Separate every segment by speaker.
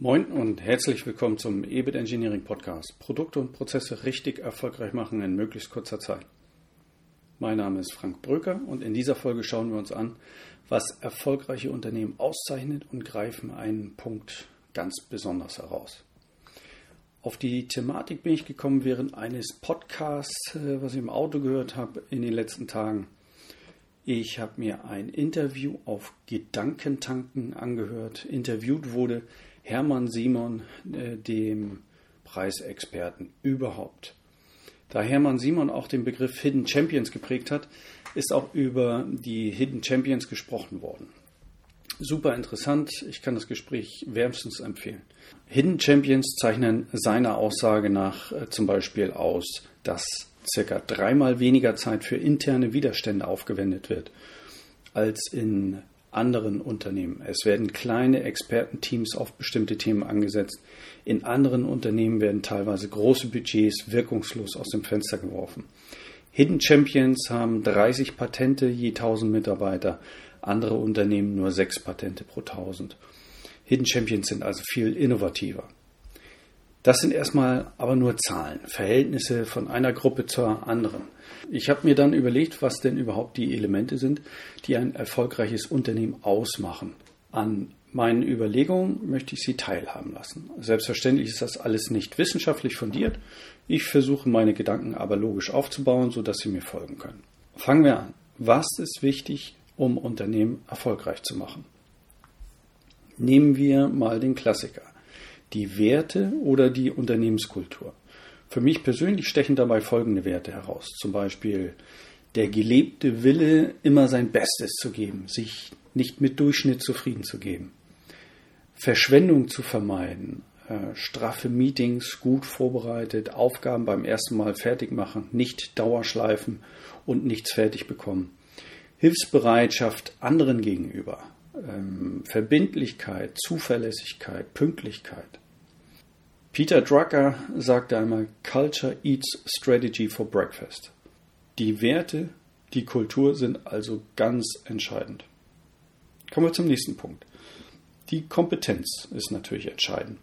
Speaker 1: Moin und herzlich willkommen zum EBIT Engineering Podcast. Produkte und Prozesse richtig erfolgreich machen in möglichst kurzer Zeit. Mein Name ist Frank Bröker und in dieser Folge schauen wir uns an, was erfolgreiche Unternehmen auszeichnet und greifen einen Punkt ganz besonders heraus. Auf die Thematik bin ich gekommen während eines Podcasts, äh, was ich im Auto gehört habe in den letzten Tagen. Ich habe mir ein Interview auf Gedankentanken angehört. Interviewt wurde Hermann Simon, äh, dem Preisexperten überhaupt. Da Hermann Simon auch den Begriff Hidden Champions geprägt hat, ist auch über die Hidden Champions gesprochen worden. Super interessant, ich kann das Gespräch wärmstens empfehlen. Hidden Champions zeichnen seiner Aussage nach äh, zum Beispiel aus, dass circa dreimal weniger Zeit für interne Widerstände aufgewendet wird als in anderen Unternehmen. Es werden kleine Expertenteams auf bestimmte Themen angesetzt. In anderen Unternehmen werden teilweise große Budgets wirkungslos aus dem Fenster geworfen. Hidden Champions haben 30 Patente je 1000 Mitarbeiter, andere Unternehmen nur 6 Patente pro 1000. Hidden Champions sind also viel innovativer. Das sind erstmal aber nur Zahlen, Verhältnisse von einer Gruppe zur anderen. Ich habe mir dann überlegt, was denn überhaupt die Elemente sind, die ein erfolgreiches Unternehmen ausmachen. An meinen Überlegungen möchte ich Sie teilhaben lassen. Selbstverständlich ist das alles nicht wissenschaftlich fundiert. Ich versuche meine Gedanken aber logisch aufzubauen, sodass Sie mir folgen können. Fangen wir an. Was ist wichtig, um Unternehmen erfolgreich zu machen? Nehmen wir mal den Klassiker die Werte oder die Unternehmenskultur. Für mich persönlich stechen dabei folgende Werte heraus. Zum Beispiel der gelebte Wille, immer sein Bestes zu geben, sich nicht mit Durchschnitt zufrieden zu geben. Verschwendung zu vermeiden, äh, straffe Meetings gut vorbereitet, Aufgaben beim ersten Mal fertig machen, nicht Dauerschleifen und nichts fertig bekommen. Hilfsbereitschaft anderen gegenüber, ähm, Verbindlichkeit, Zuverlässigkeit, Pünktlichkeit. Peter Drucker sagte einmal, Culture eats strategy for breakfast. Die Werte, die Kultur sind also ganz entscheidend. Kommen wir zum nächsten Punkt. Die Kompetenz ist natürlich entscheidend.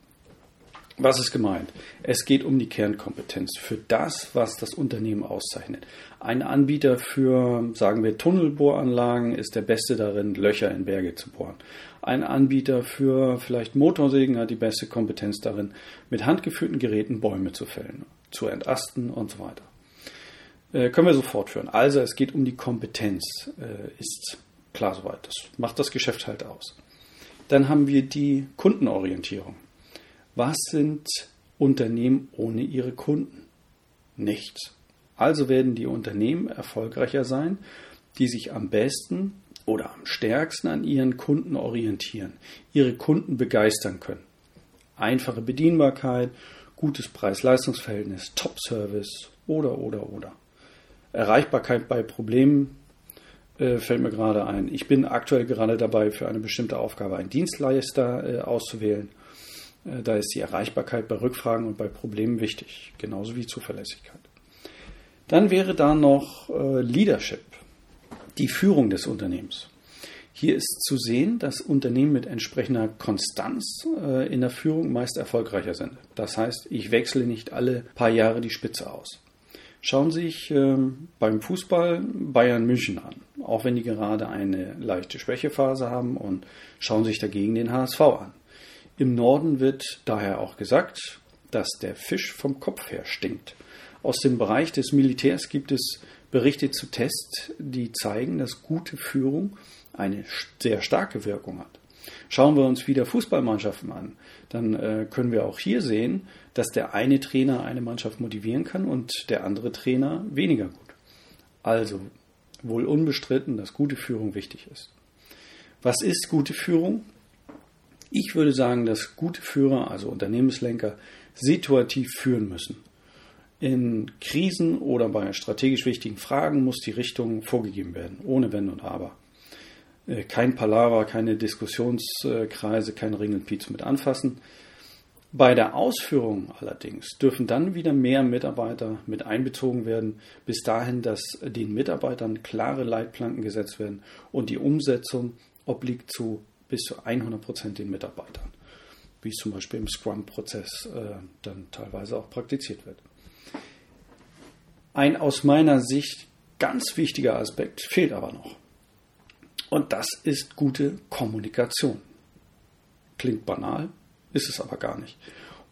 Speaker 1: Was ist gemeint? Es geht um die Kernkompetenz für das, was das Unternehmen auszeichnet. Ein Anbieter für, sagen wir, Tunnelbohranlagen ist der beste darin, Löcher in Berge zu bohren. Ein Anbieter für vielleicht Motorsägen hat die beste Kompetenz darin, mit handgeführten Geräten Bäume zu fällen, zu entasten und so weiter. Äh, können wir so fortführen. Also es geht um die Kompetenz, äh, ist klar soweit. Das macht das Geschäft halt aus. Dann haben wir die Kundenorientierung. Was sind Unternehmen ohne ihre Kunden? Nichts. Also werden die Unternehmen erfolgreicher sein, die sich am besten oder am stärksten an ihren Kunden orientieren, ihre Kunden begeistern können. Einfache Bedienbarkeit, gutes Preis-Leistungs-Verhältnis, Top-Service oder oder oder. Erreichbarkeit bei Problemen äh, fällt mir gerade ein. Ich bin aktuell gerade dabei, für eine bestimmte Aufgabe einen Dienstleister äh, auszuwählen äh, da ist die Erreichbarkeit bei Rückfragen und bei Problemen wichtig, genauso wie Zuverlässigkeit. Dann wäre da noch äh, Leadership, die Führung des Unternehmens. Hier ist zu sehen, dass Unternehmen mit entsprechender Konstanz äh, in der Führung meist erfolgreicher sind. Das heißt, ich wechsle nicht alle paar Jahre die Spitze aus. Schauen Sie sich ähm, beim Fußball Bayern München an, auch wenn die gerade eine leichte Schwächephase haben und schauen sich dagegen den HSV an. Im Norden wird daher auch gesagt, dass der Fisch vom Kopf her stinkt. Aus dem Bereich des Militärs gibt es Berichte zu Tests, die zeigen, dass gute Führung eine sehr starke Wirkung hat. Schauen wir uns wieder Fußballmannschaften an, dann äh, können wir auch hier sehen, dass der eine Trainer eine Mannschaft motivieren kann und der andere Trainer weniger gut. Also wohl unbestritten, dass gute Führung wichtig ist. Was ist gute Führung? Ich würde sagen, dass gute Führer, also Unternehmenslenker, situativ führen müssen. In Krisen oder bei strategisch wichtigen Fragen muss die Richtung vorgegeben werden, ohne Wenn und Aber. Äh, kein Palaver, keine Diskussionskreise, kein Ringelpiez mit anfassen. Bei der Ausführung allerdings dürfen dann wieder mehr Mitarbeiter mit einbezogen werden, bis dahin, dass den Mitarbeitern klare Leitplanken gesetzt werden und die Umsetzung obliegt zu bis zu 100 Prozent den Mitarbeitern. wie es zum Beispiel im Scrum-Prozess äh, dann teilweise auch praktiziert wird. Ein aus meiner Sicht ganz wichtiger Aspekt fehlt aber noch. Und das ist gute Kommunikation. Klingt banal, ist es aber gar nicht.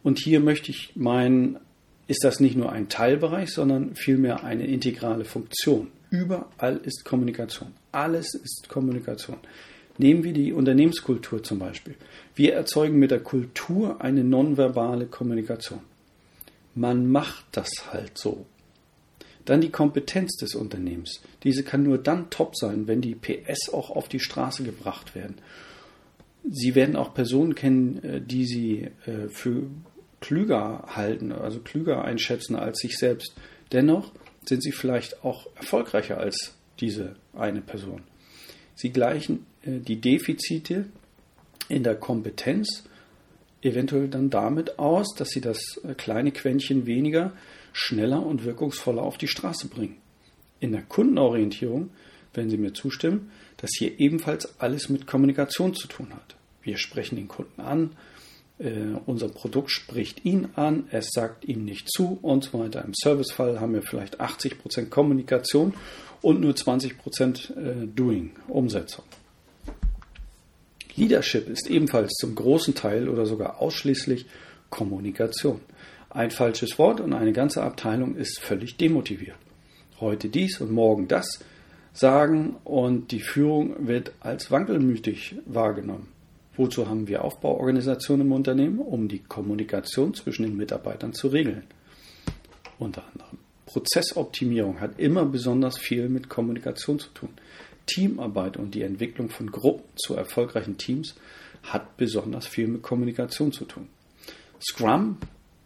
Speaker 1: Und hier möchte ich meinen, ist das nicht nur ein Teilbereich, sondern vielmehr eine integrale Funktion. Überall ist Kommunikation. Alles ist Kommunikation. Nehmen wir die Unternehmenskultur zum Beispiel. Wir erzeugen mit der Kultur eine nonverbale Kommunikation. Man macht das halt so. Dann die Kompetenz des Unternehmens. Diese kann nur dann top sein, wenn die PS auch auf die Straße gebracht werden. Sie werden auch Personen kennen, äh, die Sie äh, für klüger halten, also klüger einschätzen als sich selbst. Dennoch sind Sie vielleicht auch erfolgreicher als diese eine Person. Sie gleichen äh, die Defizite in der Kompetenz eventuell dann damit aus, dass Sie das kleine Quäntchen weniger schneller und wirkungsvoller auf die Straße bringen. In der Kundenorientierung, wenn Sie mir zustimmen, dass hier ebenfalls alles mit Kommunikation zu tun hat. Wir sprechen den Kunden an, äh, unser Produkt spricht ihn an, es sagt ihm nicht zu und so weiter. Im Servicefall haben wir vielleicht 80% Kommunikation und nur 20% äh, Doing, Umsetzung. Leadership ist ebenfalls zum großen Teil oder sogar ausschließlich Kommunikation. Ein falsches Wort und eine ganze Abteilung ist völlig demotiviert. Heute dies und morgen das sagen und die Führung wird als wankelmütig wahrgenommen. Wozu haben wir Aufbauorganisationen im Unternehmen? Um die Kommunikation zwischen den Mitarbeitern zu regeln. Unter anderem. Prozessoptimierung hat immer besonders viel mit Kommunikation zu tun. Teamarbeit und die Entwicklung von Gruppen zu erfolgreichen Teams hat besonders viel mit Kommunikation zu tun. Scrum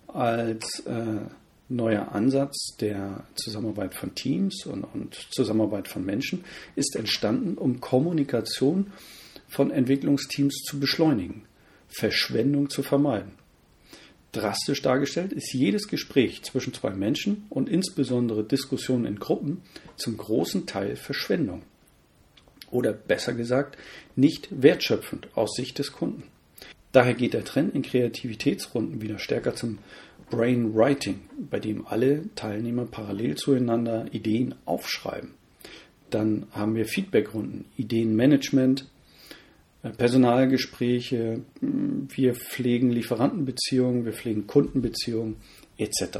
Speaker 1: als äh, neuer Ansatz der Zusammenarbeit von Teams und, und, Zusammenarbeit von Menschen ist entstanden, um Kommunikation von Entwicklungsteams zu beschleunigen, Verschwendung zu vermeiden. Drastisch dargestellt ist jedes Gespräch zwischen zwei Menschen und insbesondere Diskussionen in Gruppen zum großen Teil Verschwendung. Oder besser gesagt, nicht wertschöpfend aus Sicht des Kunden. Daher geht der Trend in Kreativitätsrunden wieder stärker zum Brainwriting, bei dem alle Teilnehmer parallel zueinander Ideen aufschreiben. Dann haben wir Feedbackrunden, Ideenmanagement, Personalgespräche, wir pflegen Lieferantenbeziehungen, wir pflegen Kundenbeziehungen etc.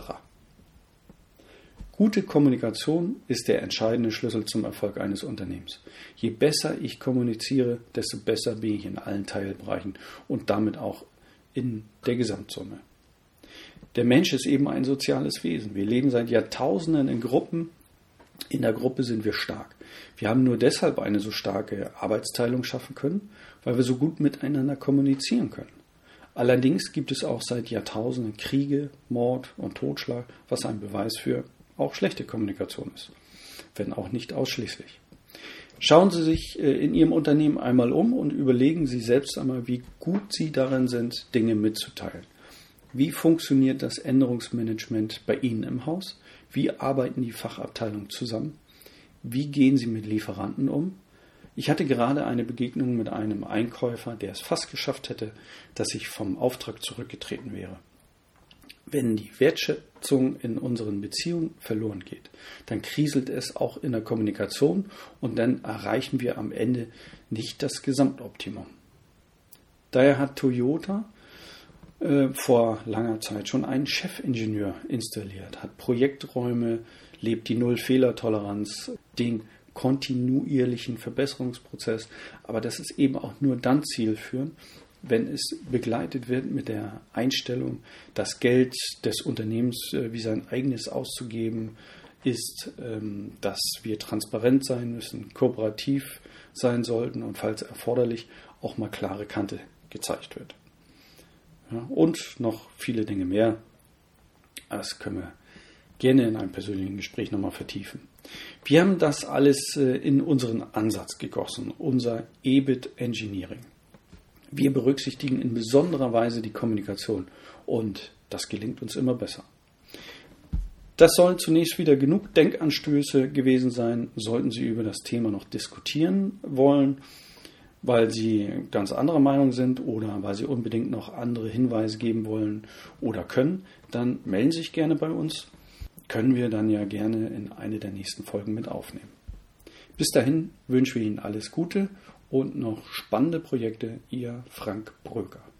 Speaker 1: Gute Kommunikation ist der entscheidende Schlüssel zum Erfolg eines Unternehmens. Je besser ich kommuniziere, desto besser bin ich in allen Teilbereichen und damit auch in der Gesamtsumme. Der Mensch ist eben ein soziales Wesen. Wir leben seit Jahrtausenden in Gruppen. In der Gruppe sind wir stark. Wir haben nur deshalb eine so starke Arbeitsteilung schaffen können, weil wir so gut miteinander kommunizieren können. Allerdings gibt es auch seit Jahrtausenden Kriege, Mord und Totschlag, was ein Beweis für auch schlechte Kommunikation ist, wenn auch nicht ausschließlich. Schauen Sie sich äh, in Ihrem Unternehmen einmal um und überlegen Sie selbst einmal, wie gut Sie darin sind, Dinge mitzuteilen. Wie funktioniert das Änderungsmanagement bei Ihnen im Haus? Wie arbeiten die Fachabteilungen zusammen? Wie gehen Sie mit Lieferanten um? Ich hatte gerade eine Begegnung mit einem Einkäufer, der es fast geschafft hätte, dass ich vom Auftrag zurückgetreten wäre. Wenn die Wertschätzung in unseren Beziehungen verloren geht, dann kriselt es auch in der Kommunikation und dann erreichen wir am Ende nicht das Gesamtoptimum. Daher hat Toyota äh, vor langer Zeit schon einen Chefingenieur installiert, hat Projekträume, lebt die Null-Fehler-Toleranz, den kontinuierlichen Verbesserungsprozess. Aber das ist eben auch nur dann zielführend, wenn es begleitet wird mit der Einstellung, das Geld des Unternehmens äh, wie sein eigenes auszugeben ist, ähm, dass wir transparent sein müssen, kooperativ sein sollten und falls erforderlich auch mal klare Kante gezeigt wird. Ja, und noch viele Dinge mehr. Das können wir gerne in einem persönlichen Gespräch nochmal vertiefen. Wir haben das alles äh, in unseren Ansatz gegossen, unser EBIT Engineering. Wir berücksichtigen in besonderer Weise die Kommunikation und das gelingt uns immer besser. Das sollen zunächst wieder genug Denkanstöße gewesen sein. Sollten Sie über das Thema noch diskutieren wollen, weil Sie ganz anderer Meinung sind oder weil Sie unbedingt noch andere Hinweise geben wollen oder können, dann melden Sie sich gerne bei uns. Können wir dann ja gerne in eine der nächsten Folgen mit aufnehmen. Bis dahin wünschen wir Ihnen alles Gute und noch spannende Projekte. Ihr Frank Bröker.